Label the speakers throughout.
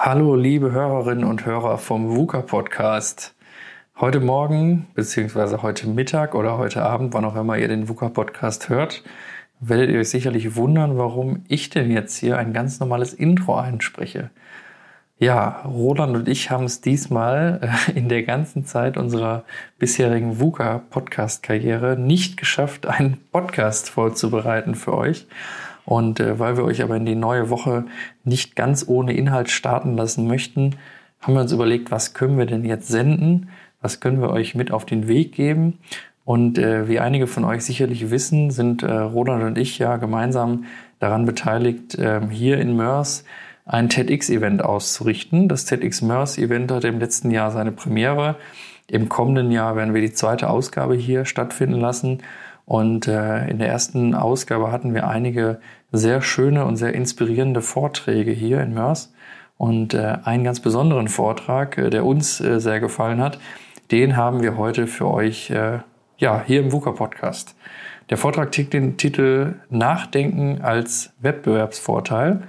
Speaker 1: Hallo, liebe Hörerinnen und Hörer vom VUCA Podcast. Heute Morgen, beziehungsweise heute Mittag oder heute Abend, wann auch immer ihr den VUCA Podcast hört, werdet ihr euch sicherlich wundern, warum ich denn jetzt hier ein ganz normales Intro einspreche. Ja, Roland und ich haben es diesmal äh, in der ganzen Zeit unserer bisherigen VUCA Podcast Karriere nicht geschafft, einen Podcast vorzubereiten für euch. Und äh, weil wir euch aber in die neue Woche nicht ganz ohne Inhalt starten lassen möchten, haben wir uns überlegt, was können wir denn jetzt senden? Was können wir euch mit auf den Weg geben? Und äh, wie einige von euch sicherlich wissen, sind äh, Roland und ich ja gemeinsam daran beteiligt, äh, hier in Mörs ein TEDx-Event auszurichten. Das TEDx Mörs-Event hat im letzten Jahr seine Premiere. Im kommenden Jahr werden wir die zweite Ausgabe hier stattfinden lassen. Und äh, in der ersten Ausgabe hatten wir einige sehr schöne und sehr inspirierende Vorträge hier in Mörs. Und äh, einen ganz besonderen Vortrag, äh, der uns äh, sehr gefallen hat, den haben wir heute für euch ja, hier im VUCA Podcast. Der Vortrag trägt den Titel Nachdenken als Wettbewerbsvorteil.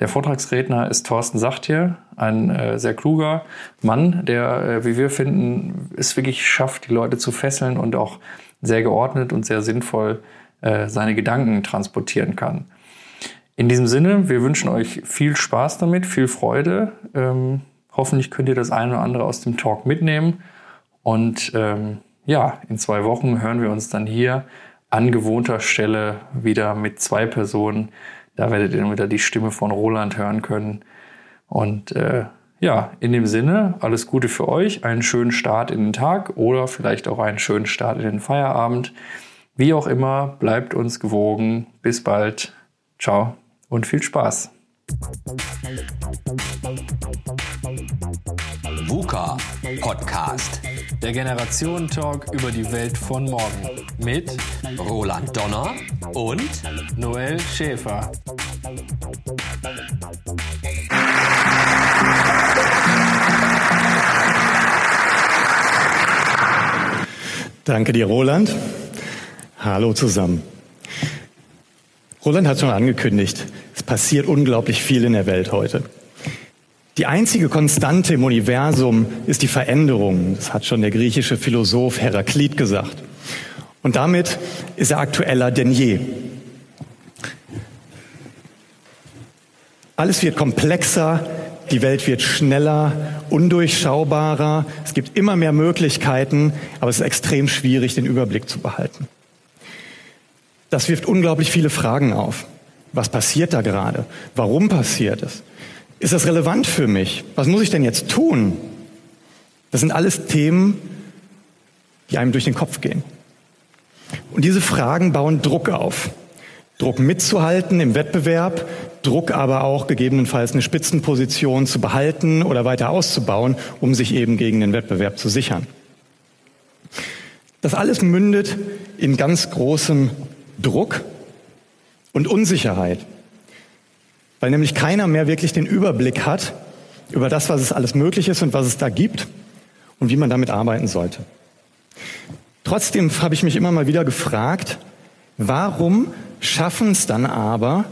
Speaker 1: Der Vortragsredner ist Thorsten Sachtier, ein sehr kluger Mann, der, wie wir finden, es wirklich schafft, die Leute zu fesseln und auch sehr geordnet und sehr sinnvoll seine Gedanken transportieren kann. In diesem Sinne, wir wünschen euch viel Spaß damit, viel Freude. Ähm, hoffentlich könnt ihr das eine oder andere aus dem Talk mitnehmen. Und ähm, ja, in zwei Wochen hören wir uns dann hier an gewohnter Stelle wieder mit zwei Personen. Da werdet ihr dann wieder die Stimme von Roland hören können. Und äh, ja, in dem Sinne, alles Gute für euch, einen schönen Start in den Tag oder vielleicht auch einen schönen Start in den Feierabend. Wie auch immer, bleibt uns gewogen. Bis bald. Ciao und viel Spaß.
Speaker 2: VUCA Podcast.
Speaker 1: Der Generationen-Talk über die Welt von morgen. Mit
Speaker 2: Roland Donner und
Speaker 1: Noel Schäfer.
Speaker 3: Danke dir, Roland. Hallo zusammen. Roland hat schon angekündigt, es passiert unglaublich viel in der Welt heute. Die einzige Konstante im Universum ist die Veränderung. Das hat schon der griechische Philosoph Heraklit gesagt. Und damit ist er aktueller denn je. Alles wird komplexer, die Welt wird schneller, undurchschaubarer, es gibt immer mehr Möglichkeiten, aber es ist extrem schwierig, den Überblick zu behalten. Das wirft unglaublich viele Fragen auf. Was passiert da gerade? Warum passiert es? Ist das relevant für mich? Was muss ich denn jetzt tun? Das sind alles Themen, die einem durch den Kopf gehen. Und diese Fragen bauen Druck auf. Druck mitzuhalten im Wettbewerb, Druck aber auch gegebenenfalls eine Spitzenposition zu behalten oder weiter auszubauen, um sich eben gegen den Wettbewerb zu sichern. Das alles mündet in ganz großem Druck und Unsicherheit weil nämlich keiner mehr wirklich den Überblick hat über das, was es alles möglich ist und was es da gibt und wie man damit arbeiten sollte. Trotzdem habe ich mich immer mal wieder gefragt, warum schaffen es dann aber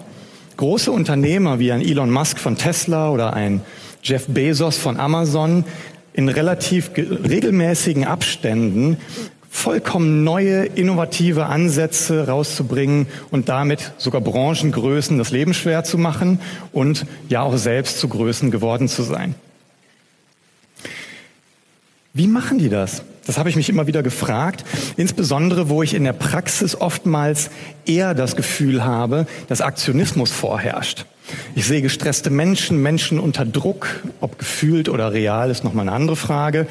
Speaker 3: große Unternehmer wie ein Elon Musk von Tesla oder ein Jeff Bezos von Amazon in relativ regelmäßigen Abständen vollkommen neue, innovative Ansätze rauszubringen und damit sogar Branchengrößen das Leben schwer zu machen und ja auch selbst zu Größen geworden zu sein. Wie machen die das? Das habe ich mich immer wieder gefragt, insbesondere wo ich in der Praxis oftmals eher das Gefühl habe, dass Aktionismus vorherrscht. Ich sehe gestresste Menschen, Menschen unter Druck, ob gefühlt oder real ist nochmal eine andere Frage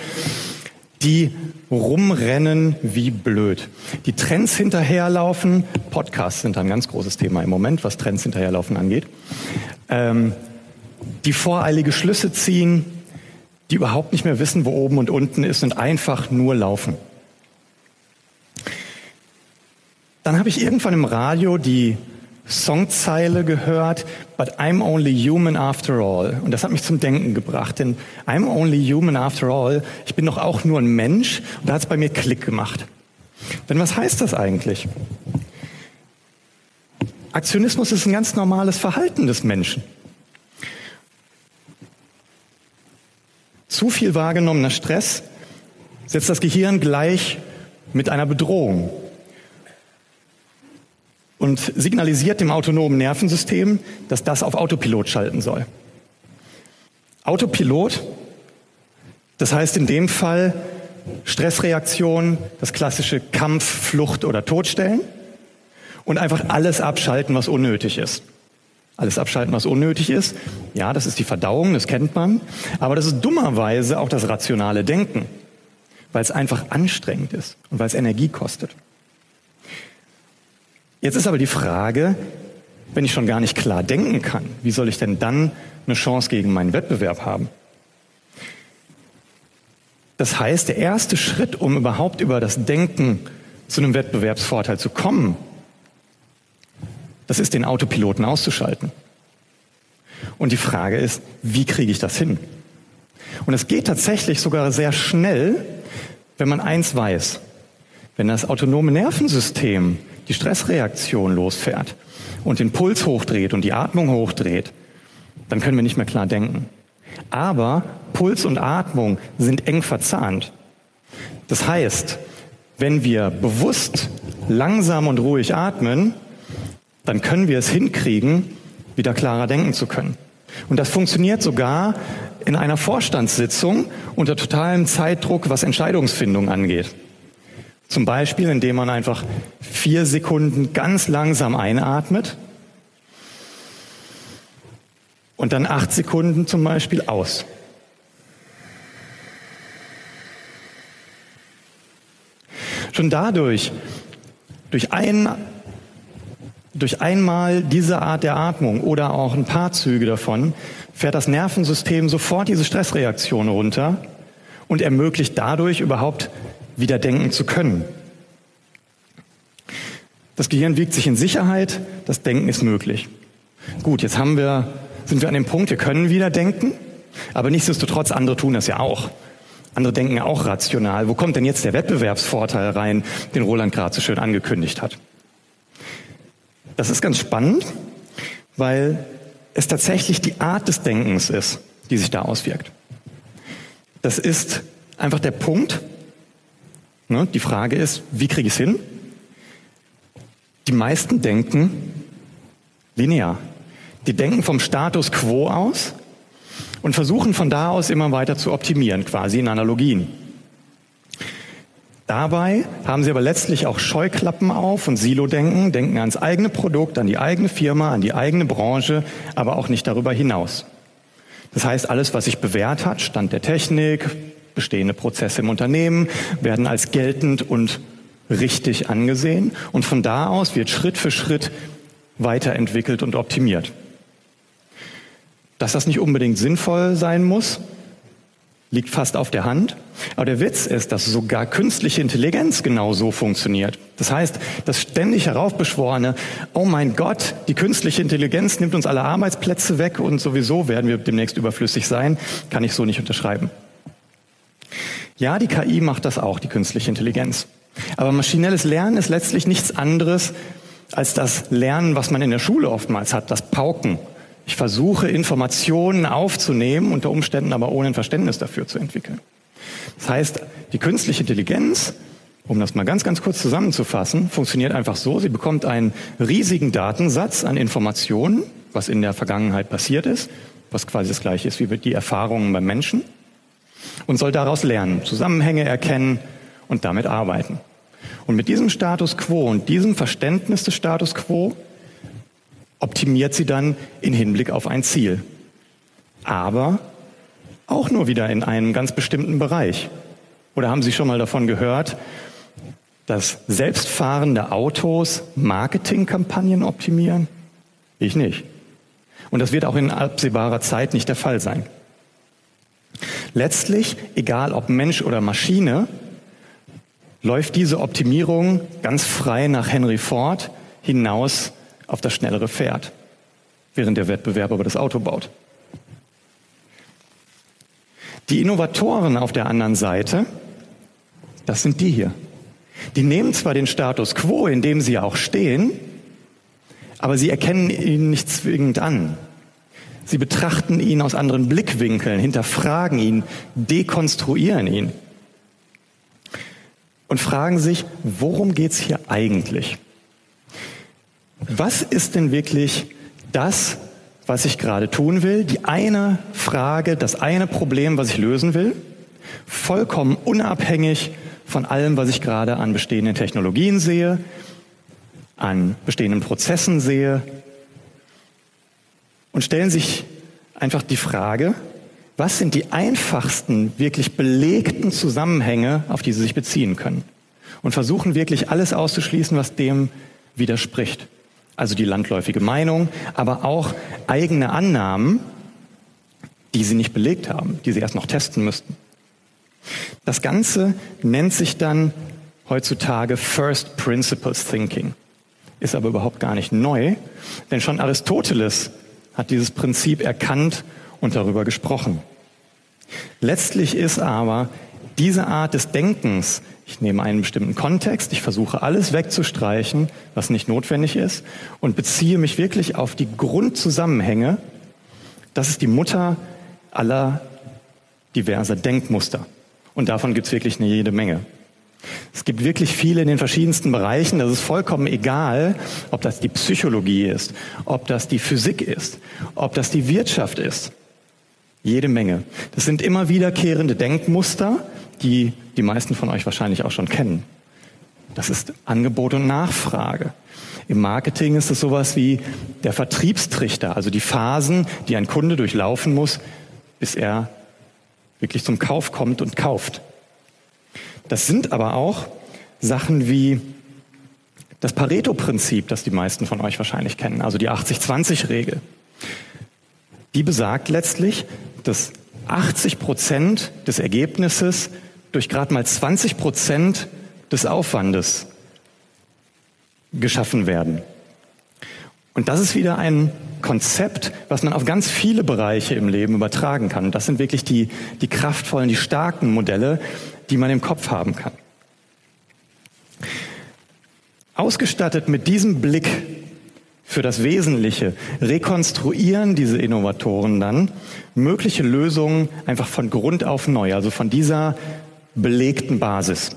Speaker 3: die rumrennen wie blöd. Die Trends hinterherlaufen, Podcasts sind ein ganz großes Thema im Moment, was Trends hinterherlaufen angeht, ähm, die voreilige Schlüsse ziehen, die überhaupt nicht mehr wissen, wo oben und unten ist und einfach nur laufen. Dann habe ich irgendwann im Radio die Songzeile gehört, but I'm only human after all. Und das hat mich zum Denken gebracht, denn I'm only human after all, ich bin doch auch nur ein Mensch und da hat es bei mir Klick gemacht. Denn was heißt das eigentlich? Aktionismus ist ein ganz normales Verhalten des Menschen. Zu viel wahrgenommener Stress setzt das Gehirn gleich mit einer Bedrohung und signalisiert dem autonomen Nervensystem, dass das auf Autopilot schalten soll. Autopilot, das heißt in dem Fall Stressreaktion, das klassische Kampf, Flucht oder Todstellen und einfach alles abschalten, was unnötig ist. Alles abschalten, was unnötig ist. Ja, das ist die Verdauung, das kennt man. Aber das ist dummerweise auch das rationale Denken, weil es einfach anstrengend ist und weil es Energie kostet. Jetzt ist aber die Frage, wenn ich schon gar nicht klar denken kann, wie soll ich denn dann eine Chance gegen meinen Wettbewerb haben? Das heißt, der erste Schritt, um überhaupt über das Denken zu einem Wettbewerbsvorteil zu kommen, das ist den Autopiloten auszuschalten. Und die Frage ist, wie kriege ich das hin? Und es geht tatsächlich sogar sehr schnell, wenn man eins weiß. Wenn das autonome Nervensystem die Stressreaktion losfährt und den Puls hochdreht und die Atmung hochdreht, dann können wir nicht mehr klar denken. Aber Puls und Atmung sind eng verzahnt. Das heißt, wenn wir bewusst langsam und ruhig atmen, dann können wir es hinkriegen, wieder klarer denken zu können. Und das funktioniert sogar in einer Vorstandssitzung unter totalem Zeitdruck, was Entscheidungsfindung angeht. Zum Beispiel, indem man einfach vier Sekunden ganz langsam einatmet und dann acht Sekunden zum Beispiel aus. Schon dadurch, durch ein durch einmal diese Art der Atmung oder auch ein paar Züge davon fährt das Nervensystem sofort diese Stressreaktion runter und ermöglicht dadurch überhaupt wieder denken zu können. Das Gehirn wiegt sich in Sicherheit, das Denken ist möglich. Gut, jetzt haben wir, sind wir an dem Punkt, wir können wieder denken, aber nichtsdestotrotz, andere tun das ja auch. Andere denken auch rational. Wo kommt denn jetzt der Wettbewerbsvorteil rein, den Roland gerade so schön angekündigt hat? Das ist ganz spannend, weil es tatsächlich die Art des Denkens ist, die sich da auswirkt. Das ist einfach der Punkt. Ne? Die Frage ist, wie kriege ich es hin? Die meisten denken linear. Die denken vom Status quo aus und versuchen von da aus immer weiter zu optimieren, quasi in Analogien. Dabei haben sie aber letztlich auch Scheuklappen auf und Silo-Denken, denken ans eigene Produkt, an die eigene Firma, an die eigene Branche, aber auch nicht darüber hinaus. Das heißt, alles, was sich bewährt hat, Stand der Technik, bestehende Prozesse im Unternehmen, werden als geltend und richtig angesehen und von da aus wird Schritt für Schritt weiterentwickelt und optimiert. Dass das nicht unbedingt sinnvoll sein muss, liegt fast auf der Hand. Aber der Witz ist, dass sogar künstliche Intelligenz genau so funktioniert. Das heißt, das ständig heraufbeschworene, oh mein Gott, die künstliche Intelligenz nimmt uns alle Arbeitsplätze weg und sowieso werden wir demnächst überflüssig sein, kann ich so nicht unterschreiben. Ja, die KI macht das auch, die künstliche Intelligenz. Aber maschinelles Lernen ist letztlich nichts anderes als das Lernen, was man in der Schule oftmals hat, das Pauken, ich versuche Informationen aufzunehmen, unter Umständen aber ohne ein Verständnis dafür zu entwickeln. Das heißt, die künstliche Intelligenz, um das mal ganz, ganz kurz zusammenzufassen, funktioniert einfach so, sie bekommt einen riesigen Datensatz an Informationen, was in der Vergangenheit passiert ist, was quasi das gleiche ist wie die Erfahrungen beim Menschen, und soll daraus lernen, Zusammenhänge erkennen und damit arbeiten. Und mit diesem Status quo und diesem Verständnis des Status quo optimiert sie dann in Hinblick auf ein Ziel. Aber auch nur wieder in einem ganz bestimmten Bereich. Oder haben Sie schon mal davon gehört, dass selbstfahrende Autos Marketingkampagnen optimieren? Ich nicht. Und das wird auch in absehbarer Zeit nicht der Fall sein. Letztlich, egal ob Mensch oder Maschine, läuft diese Optimierung ganz frei nach Henry Ford hinaus auf das schnellere Pferd, während der Wettbewerb aber das Auto baut. Die Innovatoren auf der anderen Seite, das sind die hier. Die nehmen zwar den Status quo, in dem sie auch stehen, aber sie erkennen ihn nicht zwingend an. Sie betrachten ihn aus anderen Blickwinkeln, hinterfragen ihn, dekonstruieren ihn und fragen sich, worum geht's hier eigentlich? Was ist denn wirklich das, was ich gerade tun will? Die eine Frage, das eine Problem, was ich lösen will, vollkommen unabhängig von allem, was ich gerade an bestehenden Technologien sehe, an bestehenden Prozessen sehe und stellen sich einfach die Frage, was sind die einfachsten, wirklich belegten Zusammenhänge, auf die sie sich beziehen können? Und versuchen wirklich alles auszuschließen, was dem widerspricht. Also die landläufige Meinung, aber auch eigene Annahmen, die sie nicht belegt haben, die sie erst noch testen müssten. Das Ganze nennt sich dann heutzutage First Principles Thinking, ist aber überhaupt gar nicht neu, denn schon Aristoteles hat dieses Prinzip erkannt und darüber gesprochen. Letztlich ist aber diese Art des Denkens, ich nehme einen bestimmten Kontext, ich versuche alles wegzustreichen, was nicht notwendig ist, und beziehe mich wirklich auf die Grundzusammenhänge, das ist die Mutter aller diverser Denkmuster. Und davon gibt es wirklich eine jede Menge. Es gibt wirklich viele in den verschiedensten Bereichen. Das ist vollkommen egal, ob das die Psychologie ist, ob das die Physik ist, ob das die Wirtschaft ist. Jede Menge. Das sind immer wiederkehrende Denkmuster, die die meisten von euch wahrscheinlich auch schon kennen. Das ist Angebot und Nachfrage. Im Marketing ist es sowas wie der Vertriebstrichter, also die Phasen, die ein Kunde durchlaufen muss, bis er wirklich zum Kauf kommt und kauft. Das sind aber auch Sachen wie das Pareto-Prinzip, das die meisten von euch wahrscheinlich kennen, also die 80-20-Regel. Die besagt letztlich, dass 80 Prozent des Ergebnisses durch gerade mal 20 Prozent des Aufwandes geschaffen werden. Und das ist wieder ein Konzept, was man auf ganz viele Bereiche im Leben übertragen kann. Das sind wirklich die, die kraftvollen, die starken Modelle, die man im Kopf haben kann. Ausgestattet mit diesem Blick für das Wesentliche rekonstruieren diese Innovatoren dann mögliche Lösungen einfach von Grund auf neu, also von dieser belegten Basis.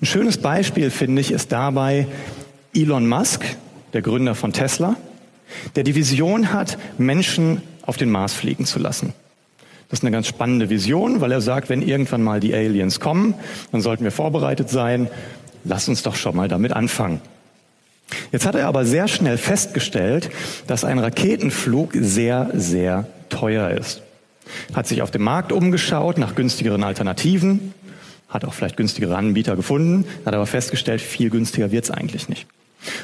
Speaker 3: Ein schönes Beispiel, finde ich, ist dabei Elon Musk, der Gründer von Tesla, der die Vision hat, Menschen auf den Mars fliegen zu lassen. Das ist eine ganz spannende Vision, weil er sagt, wenn irgendwann mal die Aliens kommen, dann sollten wir vorbereitet sein. Lass uns doch schon mal damit anfangen. Jetzt hat er aber sehr schnell festgestellt, dass ein Raketenflug sehr, sehr teuer ist. Hat sich auf dem Markt umgeschaut nach günstigeren Alternativen, hat auch vielleicht günstigere Anbieter gefunden, hat aber festgestellt, viel günstiger wird's eigentlich nicht.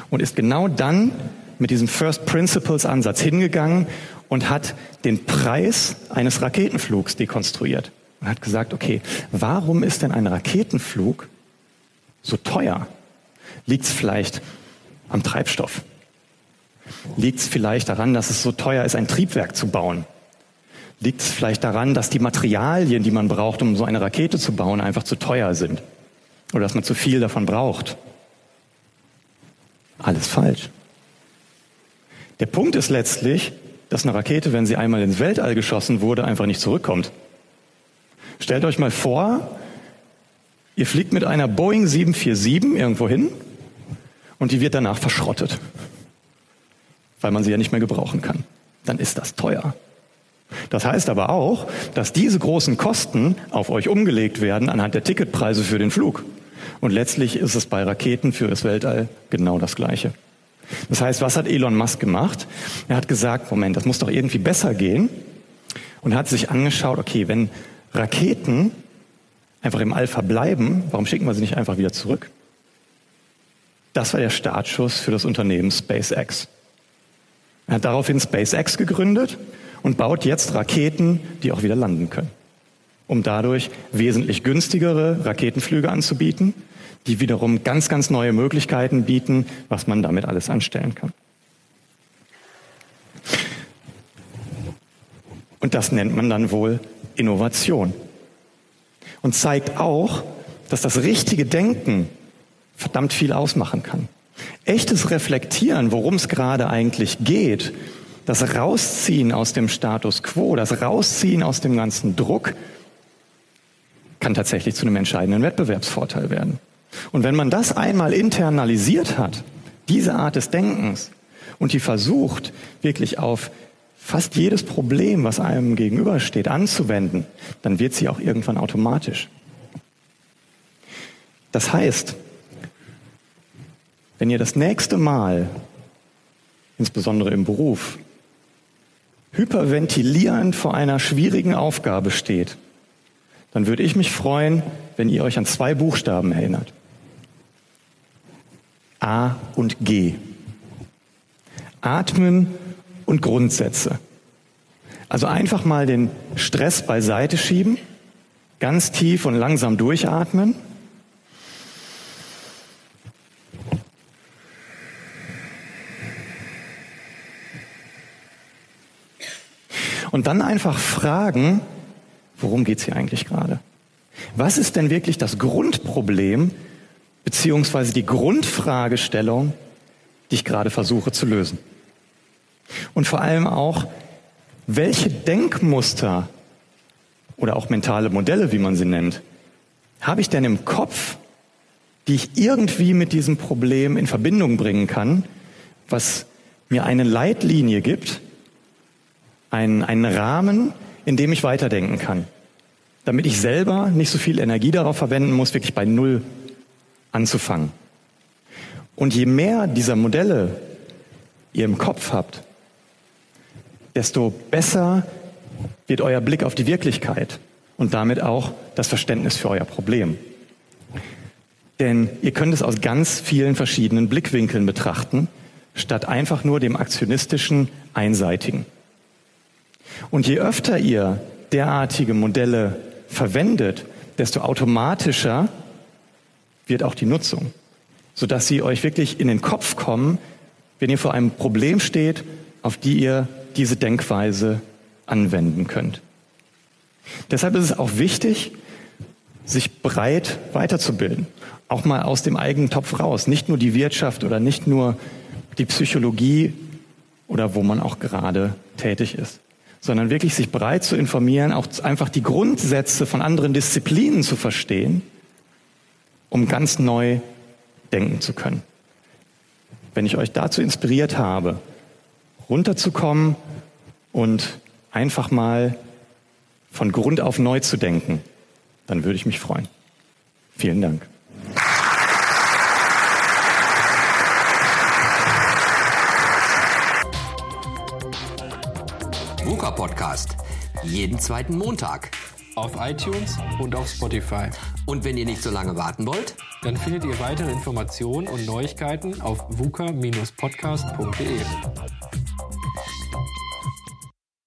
Speaker 3: Und ist genau dann mit diesem First Principles Ansatz hingegangen und hat den Preis eines Raketenflugs dekonstruiert und hat gesagt, okay, warum ist denn ein Raketenflug so teuer? Liegt es vielleicht am Treibstoff? Liegt es vielleicht daran, dass es so teuer ist, ein Triebwerk zu bauen? Liegt es vielleicht daran, dass die Materialien, die man braucht, um so eine Rakete zu bauen, einfach zu teuer sind? Oder dass man zu viel davon braucht? Alles falsch. Der Punkt ist letztlich, dass eine Rakete, wenn sie einmal ins Weltall geschossen wurde, einfach nicht zurückkommt. Stellt euch mal vor, ihr fliegt mit einer Boeing 747 irgendwo hin und die wird danach verschrottet, weil man sie ja nicht mehr gebrauchen kann. Dann ist das teuer. Das heißt aber auch, dass diese großen Kosten auf euch umgelegt werden anhand der Ticketpreise für den Flug. Und letztlich ist es bei Raketen für das Weltall genau das Gleiche. Das heißt, was hat Elon Musk gemacht? Er hat gesagt, Moment, das muss doch irgendwie besser gehen. Und hat sich angeschaut, okay, wenn Raketen einfach im All verbleiben, warum schicken wir sie nicht einfach wieder zurück? Das war der Startschuss für das Unternehmen SpaceX. Er hat daraufhin SpaceX gegründet und baut jetzt Raketen, die auch wieder landen können, um dadurch wesentlich günstigere Raketenflüge anzubieten die wiederum ganz, ganz neue Möglichkeiten bieten, was man damit alles anstellen kann. Und das nennt man dann wohl Innovation. Und zeigt auch, dass das richtige Denken verdammt viel ausmachen kann. Echtes Reflektieren, worum es gerade eigentlich geht, das Rausziehen aus dem Status quo, das Rausziehen aus dem ganzen Druck kann tatsächlich zu einem entscheidenden Wettbewerbsvorteil werden. Und wenn man das einmal internalisiert hat, diese Art des Denkens, und die versucht, wirklich auf fast jedes Problem, was einem gegenübersteht, anzuwenden, dann wird sie auch irgendwann automatisch. Das heißt, wenn ihr das nächste Mal, insbesondere im Beruf, hyperventilierend vor einer schwierigen Aufgabe steht, dann würde ich mich freuen, wenn ihr euch an zwei Buchstaben erinnert. A und G. Atmen und Grundsätze. Also einfach mal den Stress beiseite schieben, ganz tief und langsam durchatmen. Und dann einfach fragen, worum geht es hier eigentlich gerade? Was ist denn wirklich das Grundproblem beziehungsweise die Grundfragestellung, die ich gerade versuche zu lösen? Und vor allem auch, welche Denkmuster oder auch mentale Modelle, wie man sie nennt, habe ich denn im Kopf, die ich irgendwie mit diesem Problem in Verbindung bringen kann, was mir eine Leitlinie gibt, einen, einen Rahmen, in dem ich weiterdenken kann, damit ich selber nicht so viel Energie darauf verwenden muss, wirklich bei Null anzufangen. Und je mehr dieser Modelle ihr im Kopf habt, desto besser wird euer Blick auf die Wirklichkeit und damit auch das Verständnis für euer Problem. Denn ihr könnt es aus ganz vielen verschiedenen Blickwinkeln betrachten, statt einfach nur dem aktionistischen, einseitigen. Und je öfter ihr derartige Modelle verwendet, desto automatischer wird auch die Nutzung, sodass sie euch wirklich in den Kopf kommen, wenn ihr vor einem Problem steht, auf die ihr diese Denkweise anwenden könnt. Deshalb ist es auch wichtig, sich breit weiterzubilden, auch mal aus dem eigenen Topf raus, nicht nur die Wirtschaft oder nicht nur die Psychologie oder wo man auch gerade tätig ist, sondern wirklich sich breit zu informieren, auch einfach die Grundsätze von anderen Disziplinen zu verstehen, um ganz neu denken zu können. Wenn ich euch dazu inspiriert habe, runterzukommen und einfach mal von Grund auf neu zu denken, dann würde ich mich freuen. Vielen Dank.
Speaker 2: VUCA Podcast. Jeden zweiten Montag.
Speaker 1: Auf iTunes und auf Spotify.
Speaker 2: Und wenn ihr nicht so lange warten wollt,
Speaker 1: Dann findet ihr weitere Informationen und Neuigkeiten auf vuca-podcast.de.